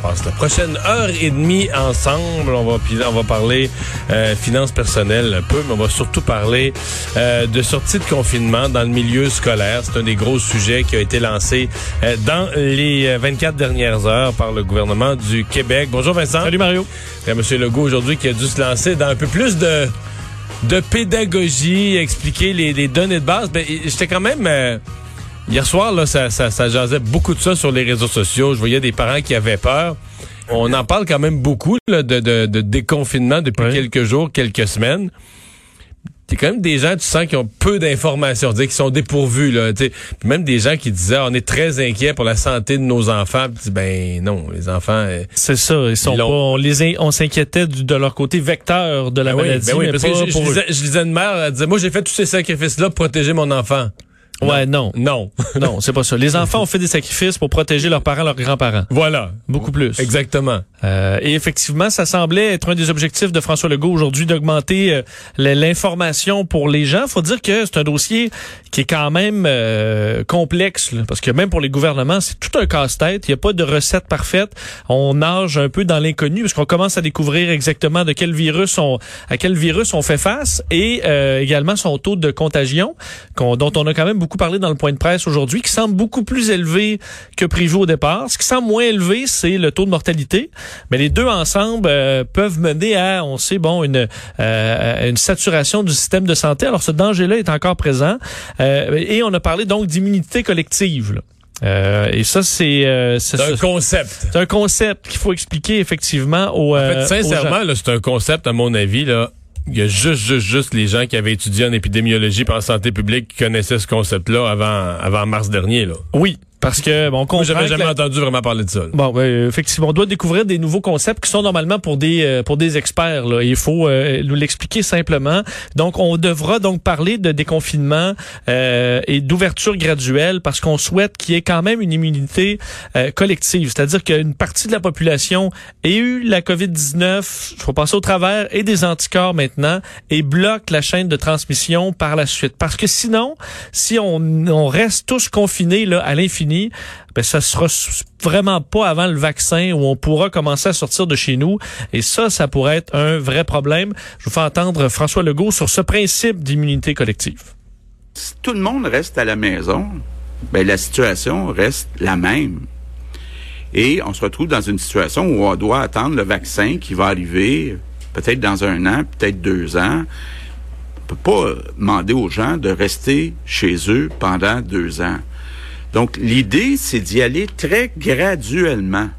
Euh, passe la prochaine heure et demie ensemble. On va, on va parler euh, finances personnelles un peu, mais on va surtout parler euh, de sortie de confinement dans le milieu scolaire. C'est un des gros sujets qui a été lancé euh, dans les euh, 24 dernières heures par le gouvernement du Québec. Bonjour Vincent. Salut Mario. Monsieur Legault aujourd'hui qui a dû se lancer dans un peu plus de de pédagogie, expliquer les, les données de base. Ben, j'étais quand même euh, hier soir là, ça, ça, ça jasait beaucoup de ça sur les réseaux sociaux. Je voyais des parents qui avaient peur. On en parle quand même beaucoup là, de, de, de déconfinement depuis quelques jours, quelques semaines. A quand même des gens, tu sens, qui ont peu d'informations, qui sont dépourvus. Là. Puis même des gens qui disaient, Ah, on est très inquiets pour la santé de nos enfants. Puis ben non, les enfants... euh, C'est ça, ils sont Ils pas, on les on s'inquiétait de leur côté vecteur de la Ben oui, maladie, ben oui, mais parce pas que je, je pour eux. lisais, je lisais une mère, elle disait, moi j'ai fait tous ces sacrifices-là pour protéger mon enfant. Ouais, non. Non. Non, c'est pas ça. Les enfants ont fait des sacrifices pour protéger leurs parents, leurs grands-parents. voilà. Beaucoup plus. Exactement. Euh, et effectivement, ça semblait être un des objectifs de François Legault aujourd'hui d'augmenter euh, l'information pour les gens. Faut dire que c'est un dossier qui est quand même euh, complexe, là, parce que même pour les gouvernements, c'est tout un casse-tête. Il n'y a pas de recette parfaite. On nage un peu dans l'inconnu parce qu'on commence à découvrir exactement de quel virus on, à quel virus on fait face et euh, également son taux de contagion, dont on a quand même beaucoup parlé dans le point de presse aujourd'hui, qui semble beaucoup plus élevé que prévu au départ. Ce qui semble moins élevé, c'est le taux de mortalité. Mais les deux ensemble euh, peuvent mener à, on sait, bon, une, euh, une saturation du système de santé. Alors ce danger-là est encore présent. Euh, et on a parlé donc d'immunité collective. là. Euh, et ça, c'est euh, c'est un concept. C'est un concept qu'il faut expliquer effectivement aux, En fait, sincèrement, là, c'est un concept, à mon avis, là. Il y a juste, juste, juste les gens qui avaient étudié en épidémiologie et en santé publique connaissaient ce concept-là avant, avant mars dernier, là. Oui, parce que bon, on j'avais jamais la- entendu vraiment parler de ça. là. Bon, ben, effectivement, on doit découvrir des nouveaux concepts qui sont normalement pour des euh, pour des experts. Là. Il faut euh, nous l'expliquer simplement. Donc, on devra donc parler de déconfinement euh, et d'ouverture graduelle parce qu'on souhaite qu'il y ait quand même une immunité euh, collective, c'est-à-dire qu'une partie de la population ait eu la COVID-19, il faut passer au travers, et des anticorps maintenant, et bloque la chaîne de transmission par la suite. Parce que sinon, si on, on reste tous confinés là, à l'infini, ben ça sera vraiment pas avant le vaccin où on pourra commencer à sortir de chez nous. Et ça, ça pourrait être un vrai problème. Je vous fais entendre François Legault sur ce principe d'immunité collective. si tout le monde reste à la maison, ben la situation reste la même. Et on se retrouve dans une situation où on doit attendre le vaccin qui va arriver peut-être dans un an, peut-être deux ans. On peut pas demander aux gens de rester chez eux pendant deux ans. Donc l'idée, c'est d'y aller très graduellement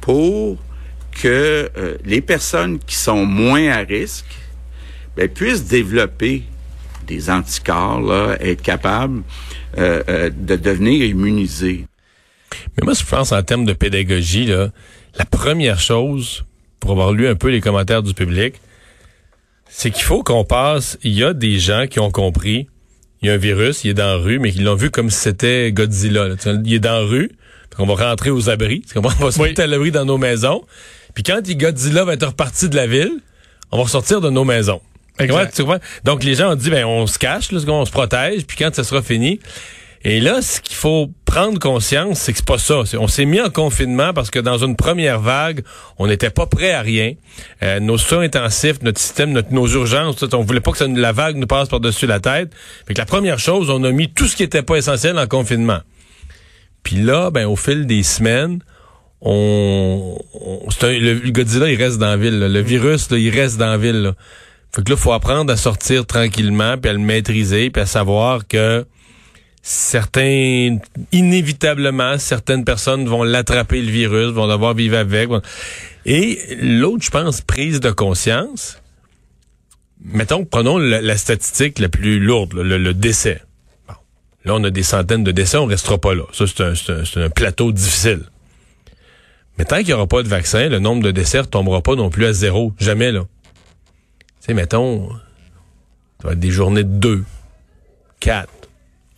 pour que euh, les personnes qui sont moins à risque ben, puissent développer des anticorps, là, être capables euh, euh, de devenir immunisés. Mais moi, je pense en termes de pédagogie, là, la première chose, pour avoir lu un peu les commentaires du public, c'est qu'il faut qu'on passe. Il y a des gens qui ont compris. Il y a un virus, il est dans la rue, mais qui l'ont vu comme si c'était Godzilla. là. Il est dans la rue. On va rentrer aux abris. On va se mettre à l'abri dans nos maisons. Puis quand il Godzilla va être reparti de la ville, on va ressortir de nos maisons. Comprends? Donc les gens ont dit ben on se cache, là, on se protège, puis quand ça sera fini. Et là, ce qu'il faut prendre conscience, c'est que c'est pas ça. On s'est mis en confinement parce que dans une première vague, on n'était pas prêt à rien. Euh, nos soins intensifs, notre système, nos urgences, tout, on voulait pas que la vague nous passe par-dessus la tête. Fait que la première chose, on a mis tout ce qui était pas essentiel en confinement. Puis là, ben au fil des semaines, on, on- un- le, le Godzilla, il reste dans la ville. là. Le virus, là, il reste dans la ville. là. Fait que là, faut apprendre à sortir tranquillement, puis à le maîtriser, puis à savoir que certains, inévitablement, certaines personnes vont l'attraper le virus, vont devoir vivre avec. Et l'autre, je pense, prise de conscience. Mettons, prenons la, statistique la plus lourde, le, décès. Bon. Là, on a des centaines de décès, on restera pas là. Ça, c'est un, un- plateau difficile. Mais tant qu'il n'y aura pas de vaccin, le nombre de décès ne tombera pas non plus à zéro. Jamais, là. Tu sais, mettons, ça va être des journées de 2, 4,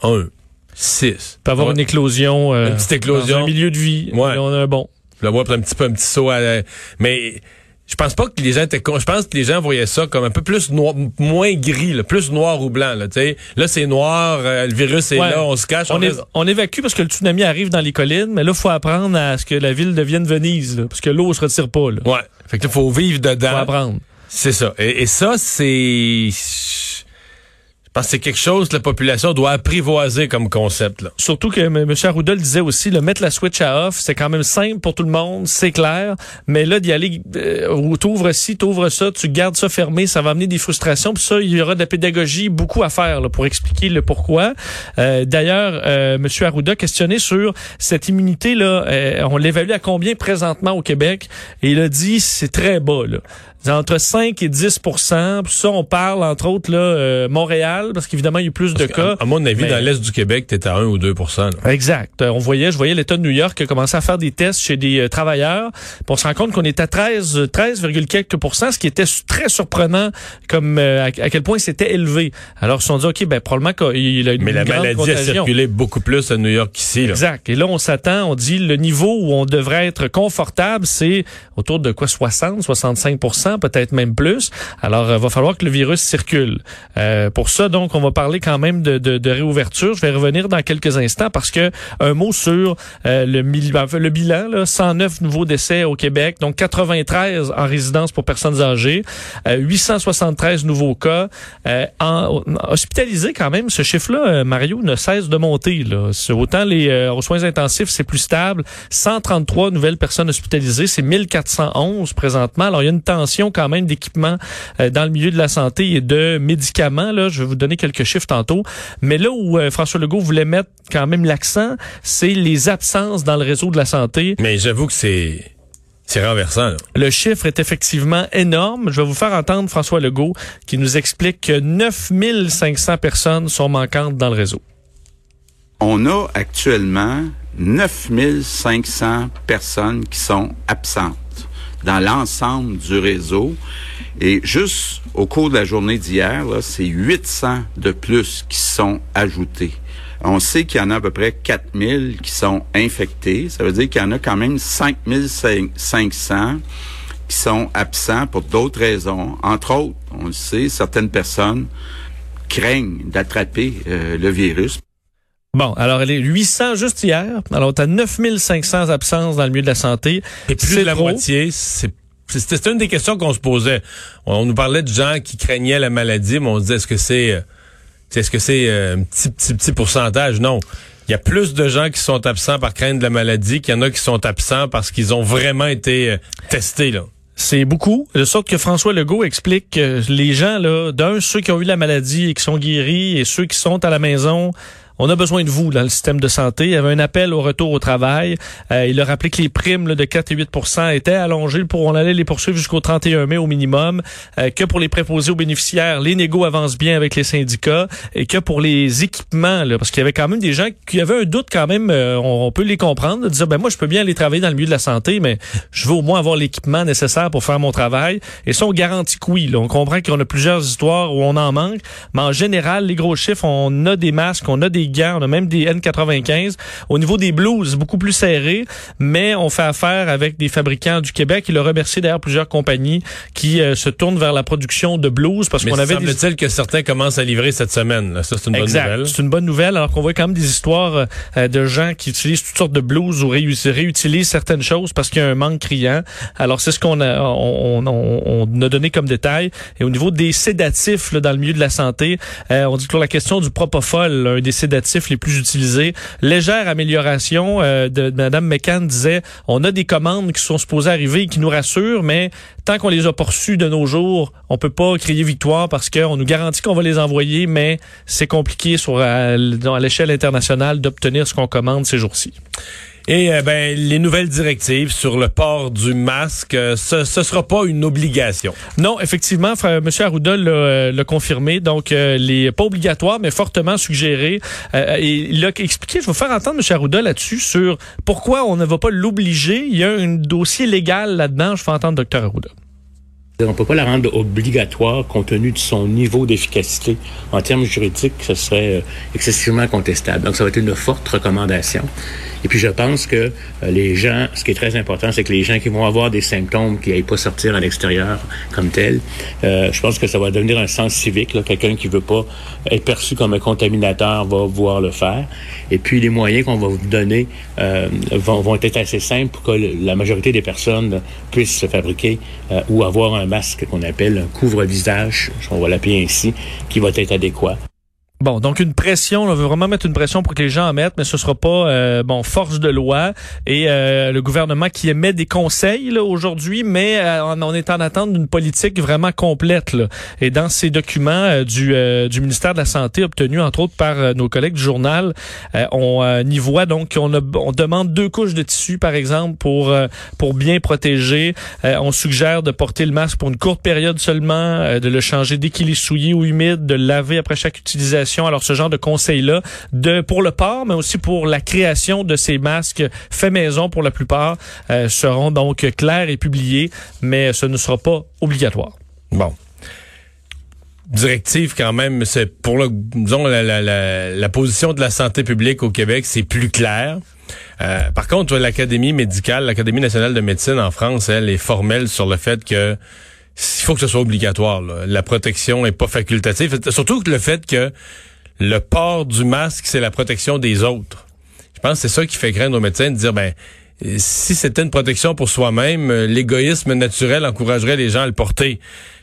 1, 6. peut avoir Ouais. une éclosion, euh, Une petite éclosion. dans un milieu de vie. Ouais. On a un bon. Vois pour un petit peu un petit saut à la- mais je pense pas que les gens étaient con- je pense que les gens voyaient ça comme un peu plus noir, moins gris là, plus noir ou blanc là. Là c'est noir, euh, le virus est Ouais. là, on se cache, on, On, reste- on évacue parce que le tsunami arrive dans les collines, mais là, il faut apprendre à ce que la ville devienne Venise, là, parce que l'eau se retire pas. Là. Ouais. Fait que là, faut vivre Faut dedans. apprendre. C'est ça. Et, et ça c'est pense que c'est quelque chose que la population doit apprivoiser comme concept là. Surtout que M. M. Arruda le disait aussi, le mettre la switch à off, c'est quand même simple pour tout le monde, c'est clair. Mais là, d'y aller, euh, t'ouvres ci, t'ouvres ça, tu gardes ça fermé, ça va amener des frustrations. Puis ça, il y aura de la pédagogie, beaucoup à faire là, pour expliquer le pourquoi. Euh, D'ailleurs, euh, M. Arruda questionné sur cette immunité là, euh, on l'évalue à combien présentement au Québec? Et il a dit c'est très bas là. Entre 5 et 10% Puis ça, on parle, entre autres, là, euh, Montréal, parce qu'évidemment, il y a eu plus de cas. À, à mon avis Mais- dans l'est du Québec, t'es à 1 ou 2 là. Exact. Euh, On voyait, je voyais l'État de New York qui a commencé à faire des tests chez des euh, travailleurs. On se rend compte qu'on est à 13, euh, 13, quelques ce qui était très surprenant comme euh, à, à quel point c'était élevé. Alors ils se sont dit, OK, ben probablement qu'il a une Mais la maladie a circulé beaucoup plus à New York qu'ici. Exact. Et là, on s'attend, on dit le niveau où on devrait être confortable, c'est autour de quoi 60, 65 peut-être même plus. Alors, il va falloir que le virus circule. Euh, pour ça, donc, on va parler quand même de, de, de réouverture. Je vais revenir dans quelques instants parce que un mot sur euh, le, enfin, le bilan, là, 109 nouveaux décès au Québec, donc 93 en résidence pour personnes âgées, euh, 873 nouveaux cas. Euh, en, hospitalisés quand même, ce chiffre-là, euh, Mario, ne cesse de monter. Là. Autant les euh, aux soins intensifs, c'est plus stable. 133 nouvelles personnes hospitalisées, c'est 1411 présentement. Alors, il y a une tension quand même d'équipement euh, dans le milieu de la santé et de médicaments. Là, je vais vous donner quelques chiffres tantôt. Mais là où euh, François Legault voulait mettre quand même l'accent, c'est les absences dans le réseau de la santé. Mais j'avoue que c'est c'est renversant là. Le chiffre est effectivement énorme. Je vais vous faire entendre François Legault qui nous explique que 9500 personnes sont manquantes dans le réseau. On a actuellement 9500 personnes qui sont absentes dans l'ensemble du réseau. Et juste au cours de la journée d'hier, c'est 800 de plus qui sont ajoutés. On sait qu'il y en a à peu près 4000 qui sont infectés. Ça veut dire qu'il y en a quand même 5500 qui sont absents pour d'autres raisons. Entre autres, on le sait, certaines personnes craignent d'attraper euh, le virus. Bon, alors elle est 800 juste hier. Alors tu as 9500 absences dans le milieu de la santé. Et plus de la trop. moitié, c'est c'était une des questions qu'on se posait. On, on nous parlait de gens qui craignaient la maladie, mais on se disait est-ce que c'est euh, est-ce que c'est euh, un petit petit petit pourcentage? Non. Il y a plus de gens qui sont absents par crainte de la maladie qu'il y en a qui sont absents parce qu'ils ont vraiment été euh, testés là. C'est beaucoup. De sorte que François Legault explique que les gens, là, d'un, ceux qui ont eu la maladie et qui sont guéris et ceux qui sont à la maison, on a besoin de vous dans le système de santé. Il y avait un appel au retour au travail. Euh, il a rappelé que les primes là, de 4 et 8% étaient allongées pour on allait les poursuivre jusqu'au 31 mai au minimum. Euh, que pour les préposés aux bénéficiaires, les négos avancent bien avec les syndicats et que pour les équipements, parce qu'il y avait quand même des gens qui avaient un doute quand même, euh, on, peut les comprendre, de dire ben moi je peux bien aller travailler dans le milieu de la santé, mais je veux au moins avoir l'équipement nécessaire pour faire mon travail. Et ça, on garantit que oui. On comprend qu'on a plusieurs histoires où on en manque, mais en général, les gros chiffres, on a des masques, on a des gants, on a même des N95. Au niveau des blouses, beaucoup plus serré, mais on fait affaire avec des fabricants du Québec. Il a remercié d'ailleurs plusieurs compagnies qui euh, se tournent vers la production de blouses parce qu'on avait des semble-t-il que certains commencent à livrer cette semaine. Là. Ça c'est une bonne nouvelle. C'est une bonne nouvelle, alors qu'on voit quand même des histoires euh, de gens qui utilisent toutes sortes de blouses ou réu- réutilisent certaines choses parce qu'il y a un manque criant. Alors, c'est ce qu'on a, on, on- on a donné comme détail. Et au niveau des sédatifs là, dans le milieu de la santé, euh, on dit que la question du propofol, un des sédatifs les plus utilisés, légère amélioration euh, de, Mme McCann disait, on a des commandes qui sont supposées arriver et qui nous rassurent, mais tant qu'on les a pas reçues de nos jours, on peut pas crier victoire parce qu'on nous garantit qu'on va les envoyer, mais c'est compliqué sur à l'échelle internationale d'obtenir ce qu'on commande ces jours-ci. Et euh, ben, les nouvelles directives sur le port du masque, euh, ce ne sera pas une obligation. Non, effectivement, frère, M. Arruda l'a euh, confirmé. Donc, les pas obligatoire, mais fortement suggéré. et il a expliqué, je vais vous faire entendre M. Arruda là-dessus, sur pourquoi on ne va pas l'obliger. Il y a un dossier légal là-dedans. Je fais entendre Dr. Arruda. On ne peut pas la rendre obligatoire compte tenu de son niveau d'efficacité. En termes juridiques, ce serait excessivement contestable. Donc, ça va être une forte recommandation. Et puis je pense que euh, les gens, ce qui est très important, c'est que les gens qui vont avoir des symptômes qui n'aillent pas sortir à l'extérieur comme tel, euh, je pense que ça va devenir un sens civique. Quelqu'un qui veut pas être perçu comme un contaminateur va pouvoir le faire. Et puis les moyens qu'on va vous donner euh, vont, vont, être assez simples pour que la majorité des personnes puissent se fabriquer euh, ou avoir un masque qu'on appelle un couvre-visage, on va l'appeler ainsi, qui va être adéquat. Bon, donc une pression, on veut vraiment mettre une pression pour que les gens en mettent, mais ce sera pas euh, bon force de loi et euh, le gouvernement qui émet des conseils aujourd'hui, mais euh, on, est en attente d'une politique vraiment complète. Là. Et dans ces documents du, du ministère de la santé obtenus entre autres par nos collègues du journal, on y voit donc on, on demande deux couches de tissu par exemple pour pour bien protéger. on suggère de porter le masque pour une courte période seulement, de le changer dès qu'il est souillé ou humide, de le laver après chaque utilisation alors ce genre de conseils-là, de pour le port, mais aussi pour la création de ces masques faits maison pour la plupart, euh, seront donc clairs et publiés, mais ce ne sera pas obligatoire. Bon directive quand même, c'est pour le, la, position de la santé publique au Québec, c'est plus clair. Euh, par contre, l'Académie médicale, l'Académie nationale de médecine en France, elle est formelle sur le fait que il faut que ce soit obligatoire. La protection est pas facultative. Surtout que le fait que le port du masque, c'est la protection des autres. Je pense que c'est ça qui fait craindre aux médecins de dire, ben, si c'était une protection pour soi-même, l'égoïsme naturel encouragerait les gens à le porter.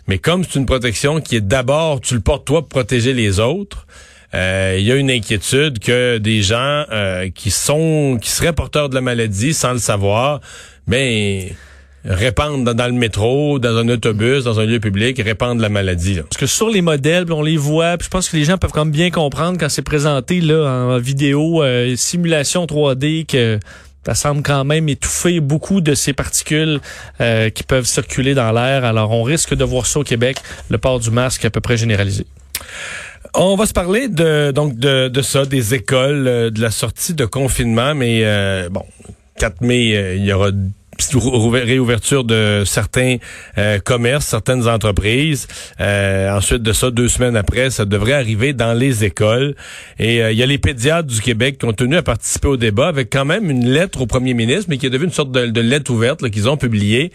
Mais comme c'est une protection qui est d'abord, tu le portes toi pour protéger les autres, euh, il y a une inquiétude que des gens euh, qui sont, qui seraient porteurs de la maladie sans le savoir, ben répandre dans, le métro, dans un autobus, dans un lieu public, répandre la maladie. Parce que sur les modèles, on les voit, puis je pense que les gens peuvent quand même bien comprendre quand c'est présenté là en vidéo, euh, simulation 3D que ça semble quand même étouffer beaucoup de ces particules euh, qui peuvent circuler dans l'air. Alors on risque de voir ça au Québec, le port du masque à peu près généralisé. On va se parler de donc de, de ça, des écoles, euh, de la sortie de confinement, mais bon, 4 mai, il y aura réouverture de certains euh, commerces, certaines entreprises. Euh, ensuite de ça, deux semaines après, ça devrait arriver dans les écoles. Et euh, il y a les pédiatres du Québec qui ont tenu à participer au débat avec quand même une lettre au premier ministre, mais qui est devenue une sorte de, lettre ouverte qu'ils ont publiée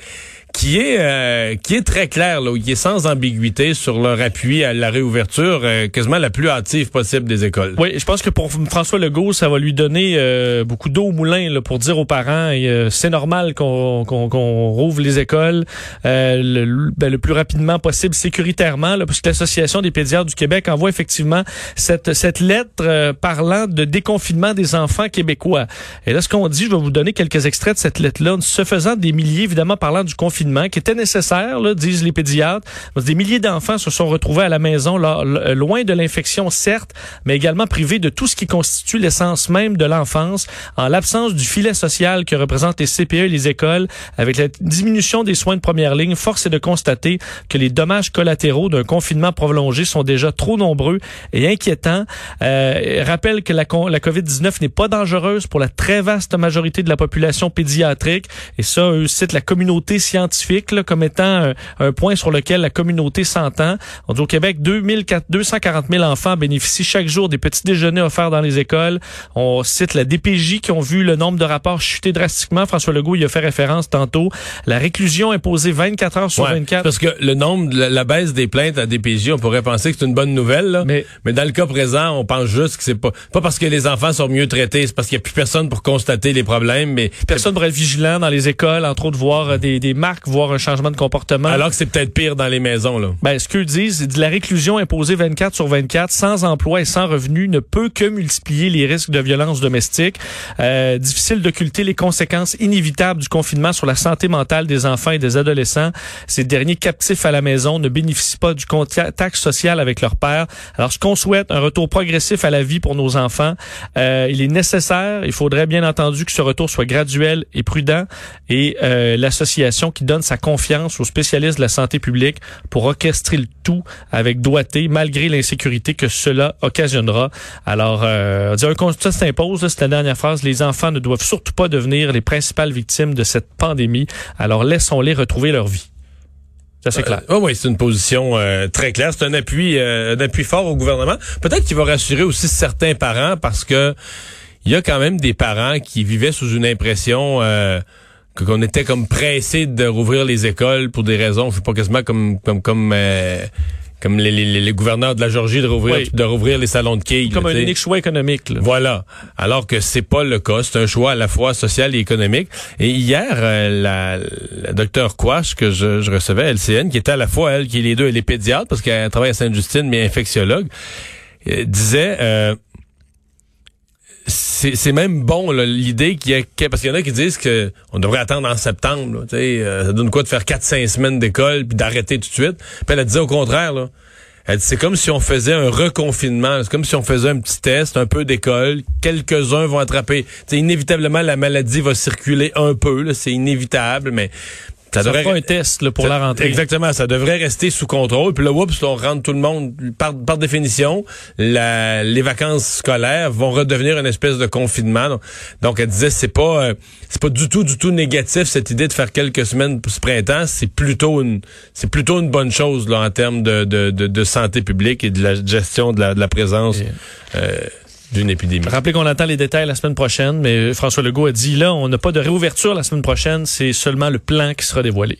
qui est euh, qui est très clair, là, qui est sans ambiguïté sur leur appui à la réouverture euh, quasiment la plus hâtive possible des écoles. Oui, je pense que pour François Legault, ça va lui donner euh, beaucoup d'eau au moulin là, pour dire aux parents c'est normal qu'on qu'on rouvre les écoles le, ben, le, plus rapidement possible, sécuritairement, là, parce que l'Association des pédiatres du Québec envoie effectivement cette, cette lettre parlant de déconfinement des enfants québécois. Et là, ce qu'on dit, je vais vous donner quelques extraits de cette lettre-là, se faisant des milliers, évidemment, parlant du confinement qui était nécessaire, là, disent les pédiatres. Des milliers d'enfants se sont retrouvés à la maison, là, loin de l'infection, certes, mais également privés de tout ce qui constitue l'essence même de l'enfance, en l'absence du filet social que représentent les CPE et les écoles, avec la diminution des soins de première ligne. Force est de constater que les dommages collatéraux d'un confinement prolongé sont déjà trop nombreux et inquiétants. Euh, rappelle que la, la COVID-19 n'est pas dangereuse pour la très vaste majorité de la population pédiatrique. Et ça, eux citent la communauté scientifique comme étant un, point sur lequel la communauté s'entend. On dit au Québec, 240 000 enfants bénéficient chaque jour des petits déjeuners offerts dans les écoles. On cite la DPJ qui ont vu le nombre de rapports chuter drastiquement. François Legault y a fait référence tantôt. La réclusion imposée 24 heures sur 24. Parce que le nombre, la, baisse des plaintes à DPJ, on pourrait penser que c'est une bonne nouvelle. Mais, mais dans le cas présent, on pense juste que c'est pas pas parce que les enfants sont mieux traités, c'est parce qu'il n'y a plus personne pour constater les problèmes. Mais personne pour être vigilant dans les écoles, entre autres voir des, des marques marque, voir un changement de comportement. Alors que c'est peut-être pire dans les maisons, là. Ben, ce qu'eux disent, c'est de la réclusion imposée 24 sur 24, sans emploi et sans revenu, ne peut que multiplier les risques de violence domestique. Euh, difficile d'occulter les conséquences inévitables du confinement sur la santé mentale des enfants et des adolescents. Ces derniers captifs à la maison ne bénéficient pas du contact social avec leur père. Alors, ce qu'on souhaite, un retour progressif à la vie pour nos enfants. Euh, il est nécessaire, il faudrait bien entendu que ce retour soit graduel et prudent et euh, l'association qui donne sa confiance aux spécialistes de la santé publique pour orchestrer le tout avec doigté malgré l'insécurité que cela occasionnera. Alors, euh, un constat s'impose, c'est la dernière phrase, les enfants ne doivent surtout pas devenir les principales victimes de cette pandémie. Alors, laissons-les retrouver leur vie. Ça, c'est clair. oh oui, c'est une position euh, très claire. C'est un appui, un appui fort au gouvernement. Peut-être qu'il va rassurer aussi certains parents parce que il y a quand même des parents qui vivaient sous une impression euh, qu'on était comme pressé de rouvrir les écoles pour des raisons, je sais pas quasiment comme comme comme euh, comme les, les, les, gouverneurs de la Georgie de rouvrir de rouvrir les salons de quilles. Comme un unique choix économique. Là. Voilà. Alors que c'est pas le cas, c'est un choix à la fois social et économique. Et hier, euh, la, la docteure Quash que je, je recevais, LCN, qui était à la fois elle, qui est les deux, elle est pédiatre parce qu'elle travaille à Sainte-Justine, mais infectiologue, disait euh, c'est même bon l'idée qu'il y a parce qu'il y en a qui disent que on devrait attendre en septembre. Là, euh, ça donne quoi de faire 4-5 semaines d'école puis d'arrêter tout de suite? Puis elle disait au contraire. Là, elle dit c'est comme si on faisait un reconfinement. C'est comme si on faisait un petit test, un peu d'école. Quelques-uns vont attraper. T'sais, inévitablement, la maladie va circuler un peu. C'est inévitable, mais ça, devrait pas un test là, pour la rentrée. Exactement, ça devrait rester sous contrôle. Puis là, oups, on rentre tout le monde. Par, par définition, la, les vacances scolaires vont redevenir une espèce de confinement. Donc, elle disait, c'est pas, euh, c'est pas du tout, du tout négatif cette idée de faire quelques semaines pour ce printemps. C'est plutôt une, c'est plutôt une bonne chose là en termes de, de, de, santé publique et de la gestion de la, de la présence. Euh, d'une épidémie. Rappelez qu'on attend les détails la semaine prochaine, mais François Legault a dit là, on n'a pas de réouverture la semaine prochaine, c'est seulement le plan qui sera dévoilé.